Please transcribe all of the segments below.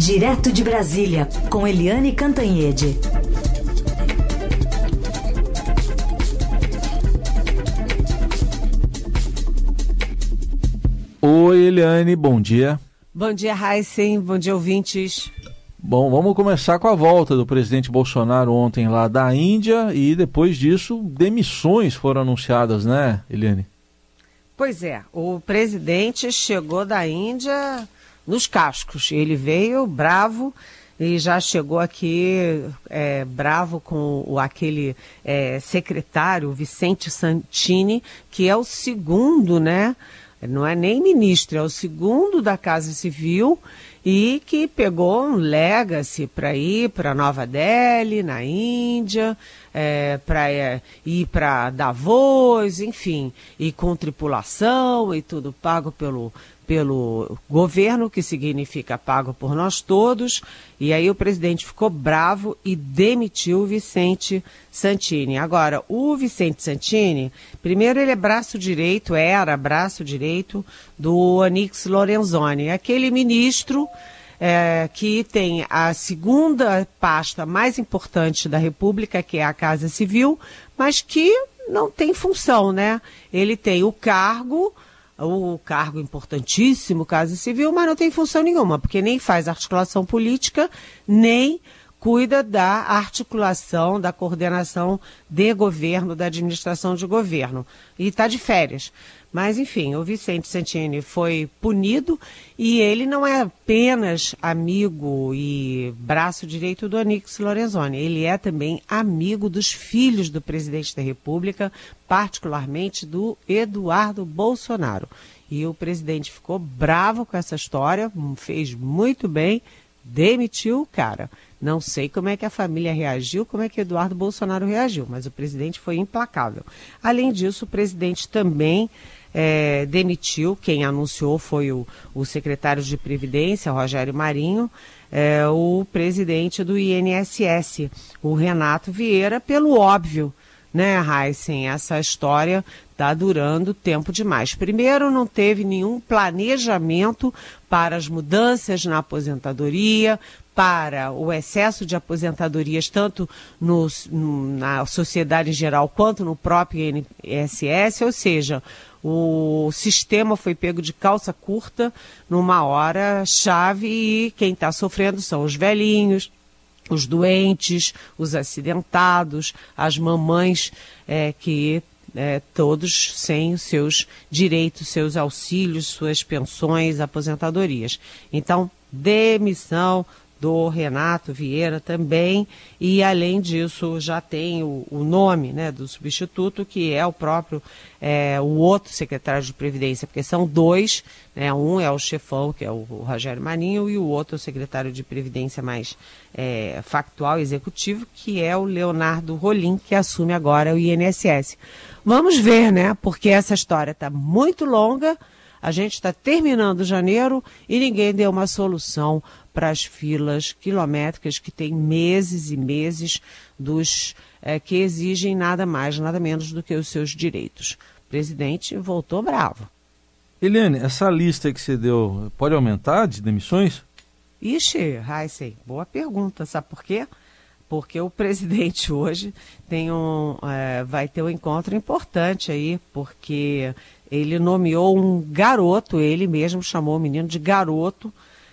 Direto de Brasília, com Eliane Cantanhede. Oi, Eliane, bom dia. Bom dia, Heisen. Bom dia, ouvintes. Bom, vamos começar com a volta do presidente Bolsonaro ontem lá da Índia e depois disso demissões foram anunciadas, né, Eliane? Pois é, o presidente chegou da Índia nos cascos. Ele veio bravo e já chegou aqui é, bravo com o, aquele é, secretário, Vicente Santini, que é o segundo, né? Não é nem ministro, é o segundo da Casa Civil e que pegou um legacy para ir para Nova Delhi, na Índia, é, para é, ir para Davos, enfim, e com tripulação e tudo pago pelo, pelo governo, que significa pago por nós todos, e aí o presidente ficou bravo e demitiu o Vicente Santini. Agora, o Vicente Santini, primeiro ele é braço direito, era braço direito do Onix Lorenzoni, aquele ministro é, que tem a segunda pasta mais importante da República, que é a Casa Civil, mas que não tem função, né? Ele tem o cargo o cargo importantíssimo, Casa Civil, mas não tem função nenhuma, porque nem faz articulação política, nem cuida da articulação, da coordenação de governo, da administração de governo. E está de férias. Mas, enfim, o Vicente Santini foi punido e ele não é apenas amigo e braço direito do Onix Lorenzoni, ele é também amigo dos filhos do presidente da República, particularmente do Eduardo Bolsonaro. E o presidente ficou bravo com essa história, fez muito bem, demitiu o cara. Não sei como é que a família reagiu, como é que Eduardo Bolsonaro reagiu, mas o presidente foi implacável. Além disso, o presidente também é, demitiu, quem anunciou foi o, o, secretário de Previdência, Rogério Marinho, é, o presidente do INSS, o Renato Vieira, pelo óbvio, né, Heisen? Essa história está durando tempo demais. Primeiro, não teve nenhum planejamento para as mudanças na aposentadoria, para o excesso de aposentadorias, tanto no, na sociedade em geral quanto no próprio INSS, ou seja, o sistema foi pego de calça curta numa hora chave e quem está sofrendo são os velhinhos, os doentes, os acidentados, as mamães é, que é, todos sem os seus direitos, seus auxílios, suas pensões, aposentadorias. Então, demissão do Renato Vieira também, e além disso já tem o, o nome né, do substituto, que é o próprio, é, o outro secretário de Previdência, porque são dois, né, um é o chefão, que é o, o Rogério Marinho, e o outro é o secretário de Previdência mais é, factual, executivo, que é o Leonardo Rolim, que assume agora o INSS. Vamos ver, né, porque essa história está muito longa, a gente está terminando janeiro e ninguém deu uma solução para as filas quilométricas que tem meses e meses dos é, que exigem nada mais, nada menos do que os seus direitos. O presidente voltou bravo. Eliane, essa lista que você deu pode aumentar de demissões? Ixi, Heisen, boa pergunta. Sabe por quê? Porque o presidente hoje tem um, é, vai ter um encontro importante aí, porque ele nomeou um garoto, ele mesmo chamou o menino de garoto,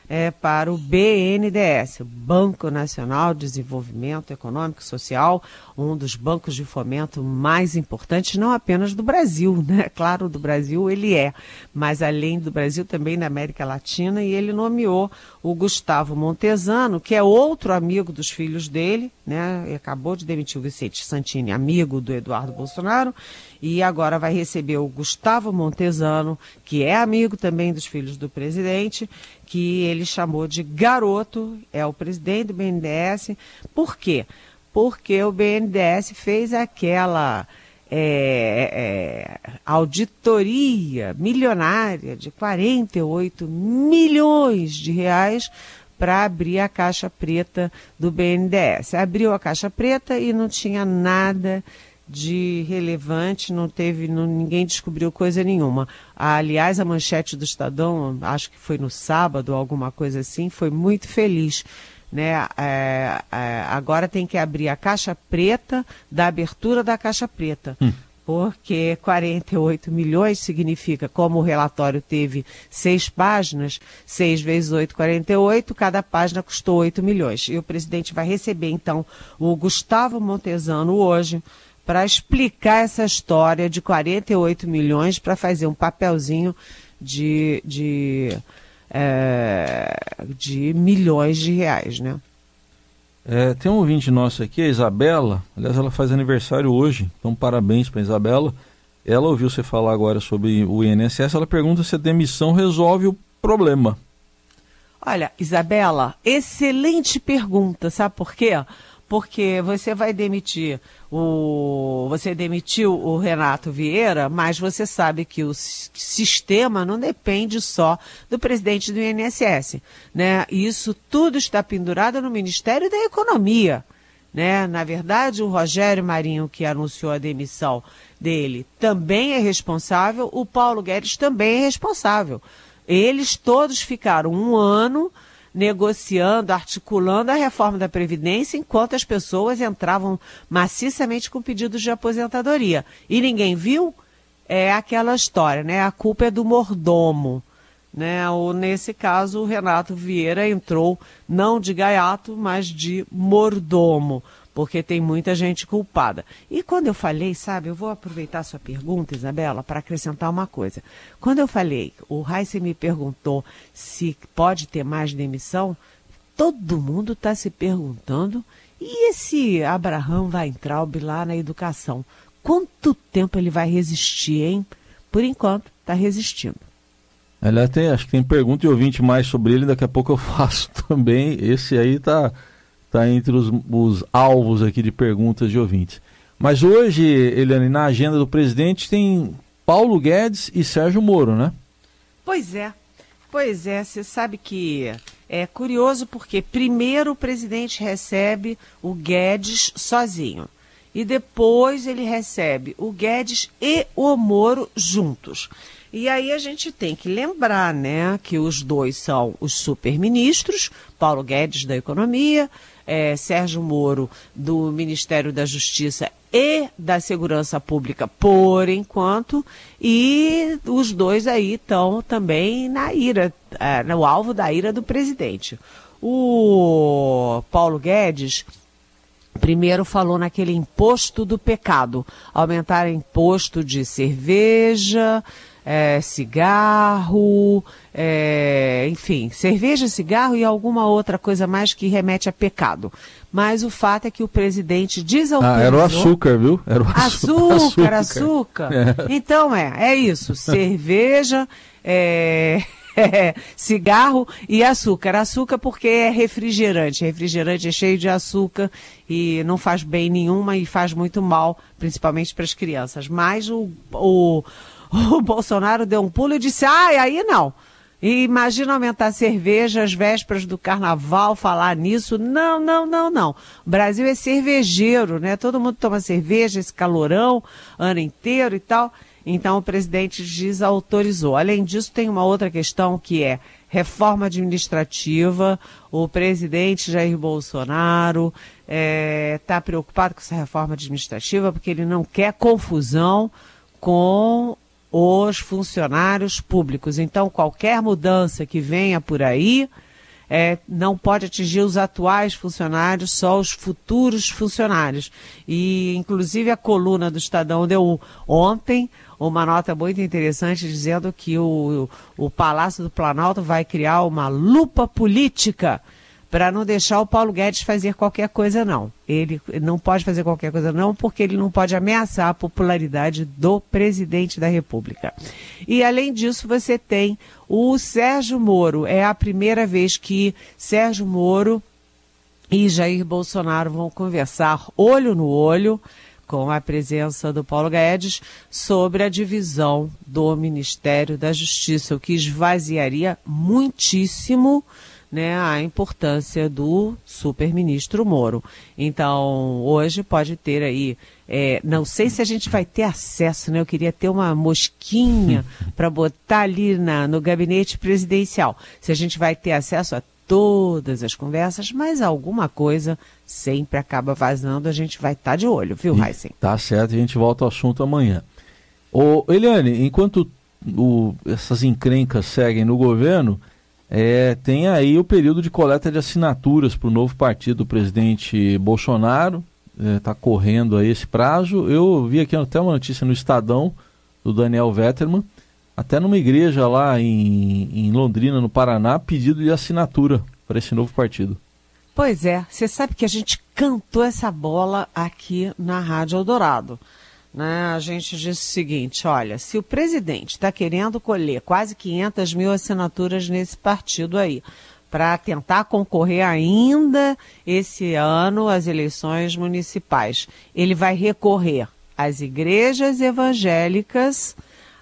é, para o BNDES, Banco Nacional de Desenvolvimento Econômico e Social, um dos bancos de fomento mais importantes, não apenas do Brasil, né? Claro, do Brasil ele é, mas além do Brasil também da América Latina, e ele nomeou o Gustavo Montesano, que é outro amigo dos filhos dele, né? E acabou de demitir o Vicente Santini, amigo do Eduardo Bolsonaro, e agora vai receber o Gustavo Montesano, que é amigo também dos filhos do presidente, que ele chamou de garoto, é o presidente do BNDES. Por quê? Porque o BNDES fez aquela é, é, auditoria milionária de 48 milhões de reais para abrir a caixa preta do BNDES. Abriu a caixa preta e não tinha nada de relevante, não teve, não, ninguém descobriu coisa nenhuma. Aliás, a manchete do Estadão, acho que foi no sábado, alguma coisa assim, foi muito feliz. Né? É, é, agora tem que abrir a caixa preta da abertura da caixa preta. Hum. Porque 48 milhões significa, como o relatório teve seis páginas, 6 vezes 8, 48, cada página custou 8 milhões. E o presidente vai receber, então, o Gustavo Montesano hoje, para explicar essa história de 48 milhões para fazer um papelzinho de, de, é, de milhões de reais, né? É, tem um ouvinte nosso aqui, a Isabela, aliás, ela faz aniversário hoje, então parabéns para Isabela. Ela ouviu você falar agora sobre o INSS, ela pergunta se a demissão resolve o problema. Olha, Isabela, excelente pergunta, sabe por quê? Porque você vai demitir o. Você demitiu o Renato Vieira, mas você sabe que o sistema não depende só do presidente do INSS. Né? Isso tudo está pendurado no Ministério da Economia. Né? Na verdade, o Rogério Marinho, que anunciou a demissão dele, também é responsável, o Paulo Guedes também é responsável. Eles todos ficaram um ano negociando, articulando a reforma da Previdência, enquanto as pessoas entravam maciçamente com pedidos de aposentadoria. E ninguém viu? É aquela história, né? A culpa é do mordomo. Né? Ou, nesse caso, o Renato Vieira entrou não de gaiato, mas de mordomo porque tem muita gente culpada. E quando eu falei, sabe, eu vou aproveitar sua pergunta, Isabela, para acrescentar uma coisa. Quando eu falei, o Heisen me perguntou se pode ter mais demissão, todo mundo está se perguntando, e esse Abraham Weintraub lá na educação? Quanto tempo ele vai resistir, hein? Por enquanto, está resistindo. Aliás, tem, acho que tem pergunta e ouvinte mais sobre ele, daqui a pouco eu faço também. Esse aí está está entre os, os alvos aqui de perguntas de ouvintes. Mas hoje, Eliane, na agenda do presidente tem Paulo Guedes e Sérgio Moro, né? Pois é. Pois é, você sabe que é curioso porque primeiro o presidente recebe o Guedes sozinho e depois ele recebe o Guedes e o Moro juntos. E aí a gente tem que lembrar, né, que os dois são os superministros, Paulo Guedes da Economia, é, Sérgio Moro do Ministério da Justiça e da Segurança Pública por enquanto, e os dois aí estão também na ira, é, no alvo da ira do presidente. O Paulo Guedes primeiro falou naquele imposto do pecado, aumentar imposto de cerveja, é, cigarro, é, enfim, cerveja, cigarro e alguma outra coisa mais que remete a pecado. Mas o fato é que o presidente desautorizou... Ah, era o açúcar, viu? Era o açúcar, açúcar. açúcar. É. Então é, é isso, cerveja, é... cigarro e açúcar. Açúcar porque é refrigerante. Refrigerante é cheio de açúcar e não faz bem nenhuma e faz muito mal, principalmente para as crianças. Mas o, o, o Bolsonaro deu um pulo e disse: ai, aí não. E imagina aumentar cerveja às vésperas do carnaval, falar nisso. Não, não, não, não. O Brasil é cervejeiro, né? Todo mundo toma cerveja, esse calorão, ano inteiro e tal. Então o presidente desautorizou. Além disso, tem uma outra questão que é reforma administrativa. O presidente Jair Bolsonaro está é, tá preocupado com essa reforma administrativa porque ele não quer confusão com os funcionários públicos. Então, qualquer mudança que venha por aí é, não pode atingir os atuais funcionários, só os futuros funcionários. E, inclusive, a coluna do Estadão deu ontem uma nota muito interessante dizendo que o, o Palácio do Planalto vai criar uma lupa política para não deixar o Paulo Guedes fazer qualquer coisa, não. Ele não pode fazer qualquer coisa, não, porque ele não pode ameaçar a popularidade do presidente da República. E, além disso, você tem o Sérgio Moro. É a primeira vez que Sérgio Moro e Jair Bolsonaro vão conversar olho no olho com a presença do Paulo Guedes sobre a divisão do Ministério da Justiça, o que esvaziaria muitíssimo né, a importância do super-ministro Moro. Então, hoje pode ter aí, é, não sei se a gente vai ter acesso, né? Eu queria ter uma mosquinha para botar ali na, no gabinete presidencial. Se a gente vai ter acesso a todas as conversas, mas alguma coisa sempre acaba vazando, a gente vai estar tá de olho, viu, Heisen? Tá certo, a gente volta ao assunto amanhã. Ô, Eliane, enquanto o, essas encrencas seguem no governo, é, tem aí o período de coleta de assinaturas para o novo partido do presidente Bolsonaro. Está é, tá correndo aí esse prazo. Eu vi aqui até uma notícia no Estadão do Daniel Vetterman, até numa igreja lá em, em Londrina, no Paraná, pedido de assinatura para esse novo partido. Pois é, você sabe que a gente cantou essa bola aqui na Rádio Eldorado né, a gente disse o seguinte: olha, se o presidente está querendo colher quase 500 mil assinaturas nesse partido aí, para tentar concorrer ainda esse ano às eleições municipais, ele vai recorrer às igrejas evangélicas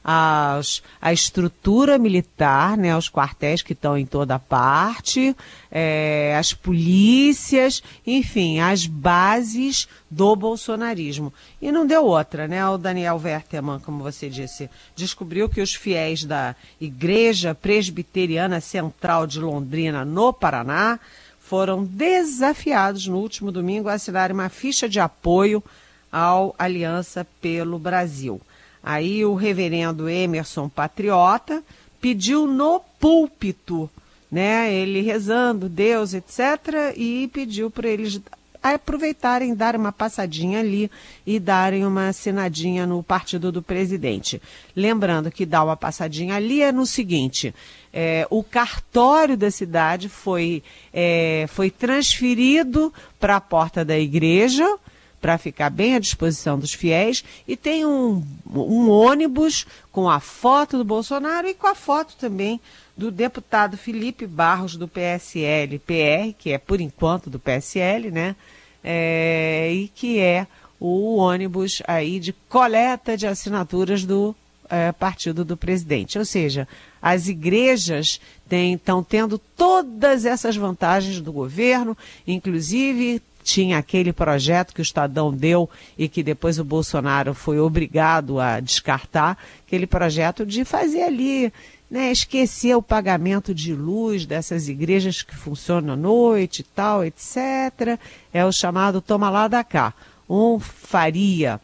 as, a estrutura militar, né, os quartéis que estão em toda parte, é, as polícias, enfim, as bases do bolsonarismo. E não deu outra, né? O Daniel Wertemann, como você disse, descobriu que os fiéis da Igreja Presbiteriana Central de Londrina, no Paraná, foram desafiados no último domingo a assinar uma ficha de apoio ao Aliança pelo Brasil. Aí o reverendo Emerson Patriota pediu no púlpito, né, ele rezando, Deus, etc., e pediu para eles aproveitarem, dar uma passadinha ali e darem uma assinadinha no partido do presidente. Lembrando que dar uma passadinha ali é no seguinte: é, o cartório da cidade foi, é, foi transferido para a porta da igreja para ficar bem à disposição dos fiéis e tem um, um ônibus com a foto do Bolsonaro e com a foto também do deputado Felipe Barros do PSL PR, que é por enquanto do PSL, né? É, e que é o ônibus aí de coleta de assinaturas do é, partido do presidente. Ou seja, as igrejas estão tendo todas essas vantagens do governo, inclusive tinha aquele projeto que o Estadão deu e que depois o Bolsonaro foi obrigado a descartar, aquele projeto de fazer ali, né, esquecer o pagamento de luz dessas igrejas que funcionam à noite e tal, etc. É o chamado toma lá da cá. Um faria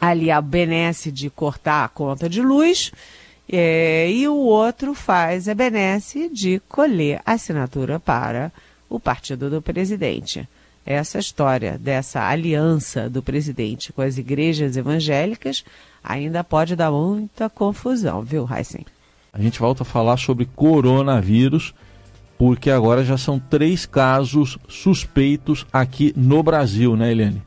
ali a benesse de cortar a conta de luz, é, e o outro faz a benesse de colher assinatura para o partido do presidente essa história dessa aliança do presidente com as igrejas evangélicas ainda pode dar muita confusão, viu, Heisen? A gente volta a falar sobre coronavírus, porque agora já são três casos suspeitos aqui no Brasil, né, Eliane?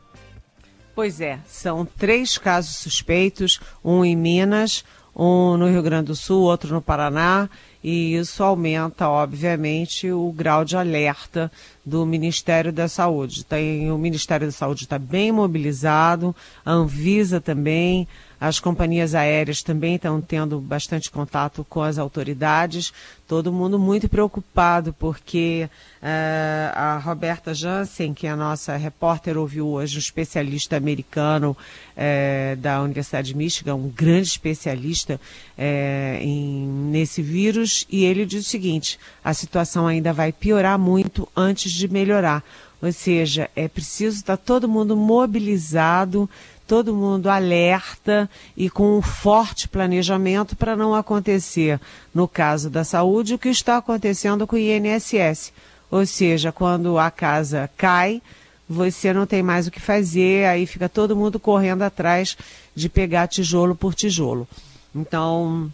Pois é, são três casos suspeitos, um em Minas, um no Rio Grande do Sul, outro no Paraná e isso aumenta, obviamente, o grau de alerta do Ministério da Saúde. Tem, o Ministério da Saúde está bem mobilizado, a Anvisa também, as companhias aéreas também estão tendo bastante contato com as autoridades, todo mundo muito preocupado, porque uh, a Roberta Jansen, que é a nossa repórter, ouviu hoje um especialista americano uh, da Universidade de Michigan, um grande especialista uh, em, nesse vírus, e ele diz o seguinte: a situação ainda vai piorar muito antes de melhorar. Ou seja, é preciso estar todo mundo mobilizado, todo mundo alerta e com um forte planejamento para não acontecer, no caso da saúde, o que está acontecendo com o INSS. Ou seja, quando a casa cai, você não tem mais o que fazer, aí fica todo mundo correndo atrás de pegar tijolo por tijolo. Então,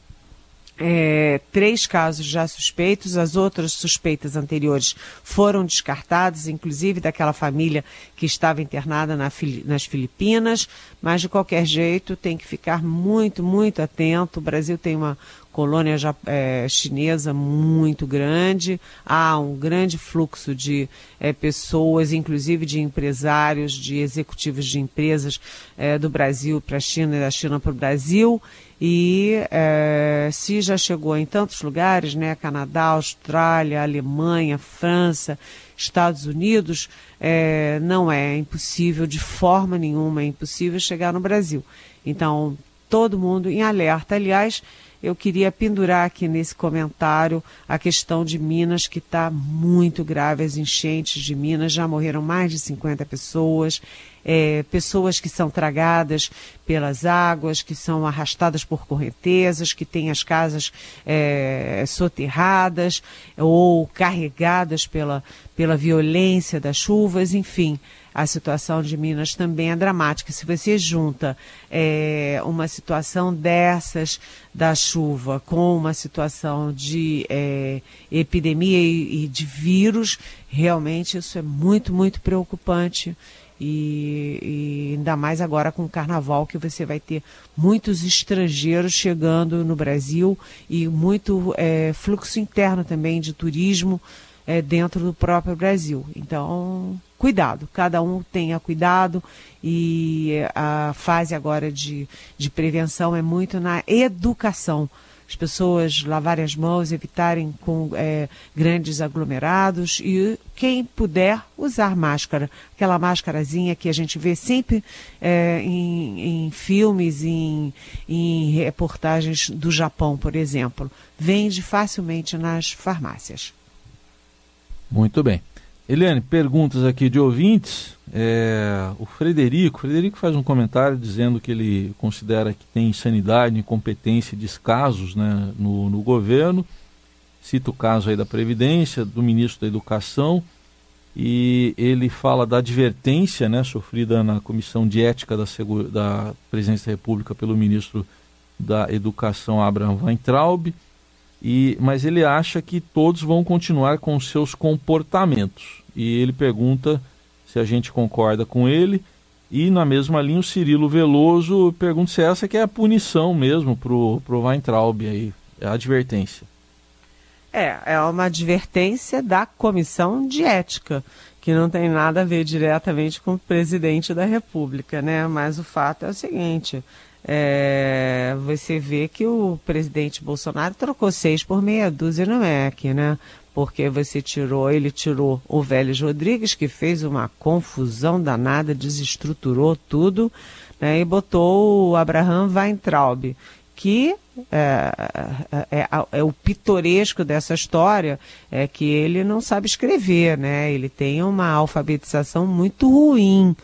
é, três casos já suspeitos, as outras suspeitas anteriores foram descartadas, inclusive daquela família que estava internada na, nas Filipinas, mas de qualquer jeito tem que ficar muito, muito atento. O Brasil tem uma colônia é, chinesa muito grande, há um grande fluxo de é, pessoas, inclusive de empresários, de executivos de empresas é, do Brasil para a China e da China para o Brasil. E é, se já chegou em tantos lugares, né, Canadá, Austrália, Alemanha, França, Estados Unidos, é, não é impossível, de forma nenhuma é impossível chegar no Brasil. Então, todo mundo em alerta. Aliás, eu queria pendurar aqui nesse comentário a questão de Minas, que está muito grave. As enchentes de Minas já morreram mais de 50 pessoas. É, pessoas que são tragadas pelas águas, que são arrastadas por correntezas, que têm as casas é, soterradas ou carregadas pela, pela violência das chuvas, enfim a situação de Minas também é dramática. Se você junta é, uma situação dessas da chuva com uma situação de é, epidemia e, e de vírus, realmente isso é muito, muito preocupante. E, e, ainda mais agora com o carnaval, que você vai ter muitos estrangeiros chegando no Brasil e muito é, fluxo interno também de turismo é, dentro do próprio Brasil. Então, cuidado, cada um tenha cuidado e a fase agora de, de prevenção é muito na educação. As pessoas lavarem as mãos, evitarem com é, grandes aglomerados e quem puder usar máscara, aquela máscarazinha que a gente vê sempre é, em, em, filmes, em, em reportagens do Japão, por exemplo, vende facilmente nas farmácias. Muito bem. Eliane, perguntas aqui de ouvintes. É, o Frederico, Frederico faz um comentário dizendo que ele considera que tem insanidade, incompetência e descasos né, no, no governo. Cita o caso aí da Previdência, do ministro da Educação, e ele fala da advertência né, sofrida na Comissão de Ética da, da Presidência da República pelo ministro da Educação, Abraham Weintraub e, mas ele acha que todos vão continuar com seus comportamentos. E ele pergunta se a gente concorda com ele. E na mesma linha o Cirilo Veloso pergunta se essa que é a punição mesmo para o Weintraub aí, é a advertência. É, é uma advertência da comissão de ética, que não tem nada a ver diretamente com o presidente da República, né? Mas o fato é o seguinte: é, você vê que o presidente Bolsonaro trocou seis por meia dúzia no MEC, né? Porque você tirou, ele tirou o Vélez Rodrigues, que fez uma confusão danada, desestruturou tudo, né? E botou o Abraham Weintraub, que é, é, é, é, o pitoresco dessa história é que ele não sabe escrever, né? Ele tem uma alfabetização muito ruim.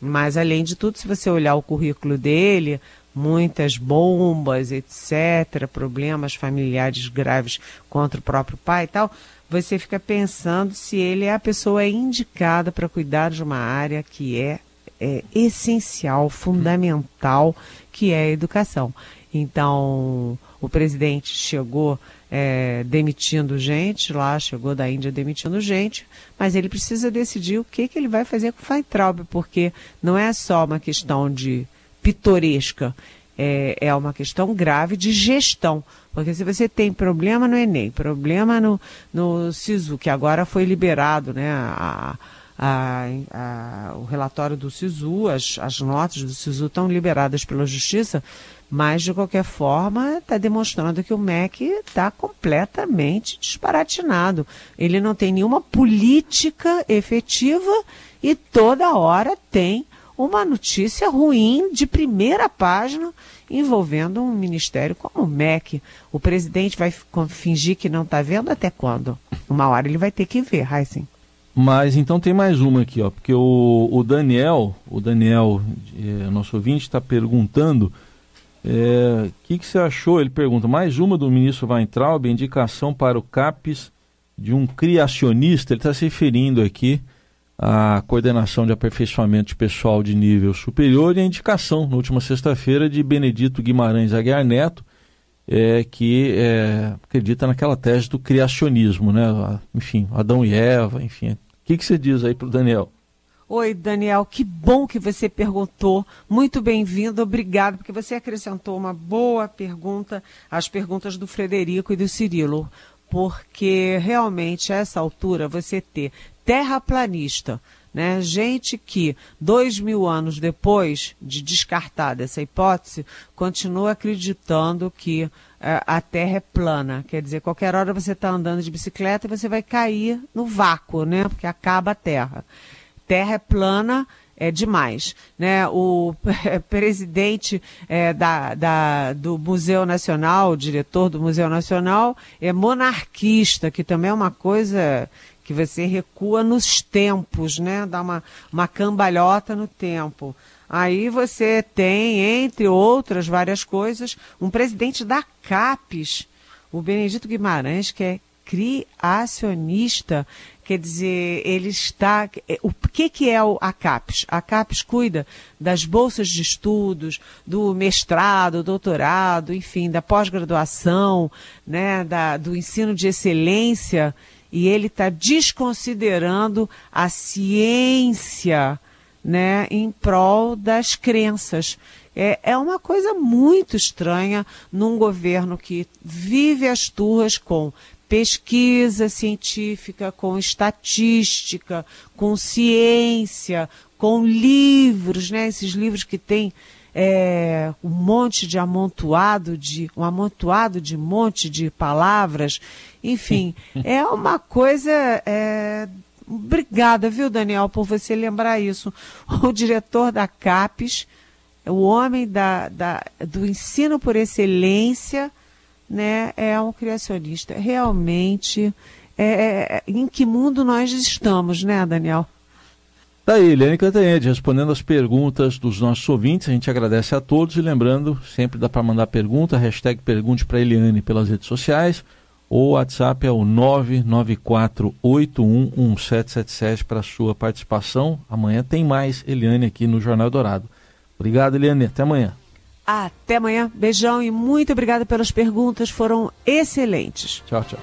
Mas, além de tudo, se você olhar o currículo dele, muitas bombas, etc., problemas familiares graves contra o próprio pai e tal, você fica pensando se ele é a pessoa indicada para cuidar de uma área que é, é essencial, fundamental, que é a educação. Então, o presidente chegou é, demitindo gente lá, chegou da Índia demitindo gente, mas ele precisa decidir o que, que ele vai fazer com o Feintraub, porque não é só uma questão de pitoresca, é, é uma questão grave de gestão. Porque se você tem problema no Enem, problema no, no SISU, que agora foi liberado, né, a, a, a, o relatório do SISU, as, as notas do SISU estão liberadas pela Justiça, mas de qualquer forma está demonstrando que o MEC está completamente disparatinado. Ele não tem nenhuma política efetiva e toda hora tem uma notícia ruim de primeira página envolvendo um ministério como o MEC. O presidente vai fingir que não está vendo até quando? Uma hora ele vai ter que ver, Heisen. Mas então tem mais uma aqui, ó, porque o, o Daniel, o Daniel, é, nosso ouvinte, está perguntando o é, que, que você achou? Ele pergunta, mais uma do ministro Weintraub, indicação para o CAPES de um criacionista, ele está se referindo aqui à coordenação de aperfeiçoamento de pessoal de nível superior e a indicação, na última sexta-feira, de Benedito Guimarães Aguiar Neto, é, que é, acredita naquela tese do criacionismo, né? Enfim, Adão e Eva, enfim. O que, que você diz aí para o Daniel? Oi, Daniel, que bom que você perguntou. Muito bem-vindo, obrigado, porque você acrescentou uma boa pergunta às perguntas do Frederico e do Cirilo. Porque realmente, a essa altura, você ter terraplanista, né? Gente que, dois mil anos depois de descartada essa hipótese, continua acreditando que é, a Terra é plana. Quer dizer, qualquer hora você está andando de bicicleta e você vai cair no vácuo, né? Porque acaba a Terra. Terra é plana é demais. Né? O presidente é, da, da, do Museu Nacional, o diretor do Museu Nacional, é monarquista, que também é uma coisa que você recua nos tempos, né? Dá uma, uma cambalhota no tempo. Aí você tem, entre outras várias coisas, um presidente da CAPES, o Benedito Guimarães, que é criacionista, quer dizer, ele está. O que, que é a CAPES? A CAPES cuida das bolsas de estudos, do mestrado, doutorado, enfim, da pós-graduação, né, da, do ensino de excelência, e ele está desconsiderando a ciência né, em prol das crenças. É, é uma coisa muito estranha num governo que vive as turras com pesquisa científica, com estatística, com ciência, com livros, né? Esses livros que têm é, um monte de amontoado de um amontoado de monte de palavras, enfim, é uma coisa. É, obrigada, viu, Daniel, por você lembrar isso. O diretor da CAPES, o homem da, da, do ensino por excelência né, é um criacionista. Realmente, é, é, em que mundo nós estamos, né, Daniel? Tá aí, Eliane Cantanhede, respondendo as perguntas dos nossos ouvintes. A gente agradece a todos e lembrando, sempre dá para mandar pergunta, hashtag pergunte para Eliane pelas redes sociais ou o WhatsApp é o 994811777 para sua participação. Amanhã tem mais Eliane aqui no Jornal Dourado. Obrigado, Eliane. Até amanhã. Até amanhã. Beijão e muito obrigada pelas perguntas, foram excelentes. Tchau, tchau.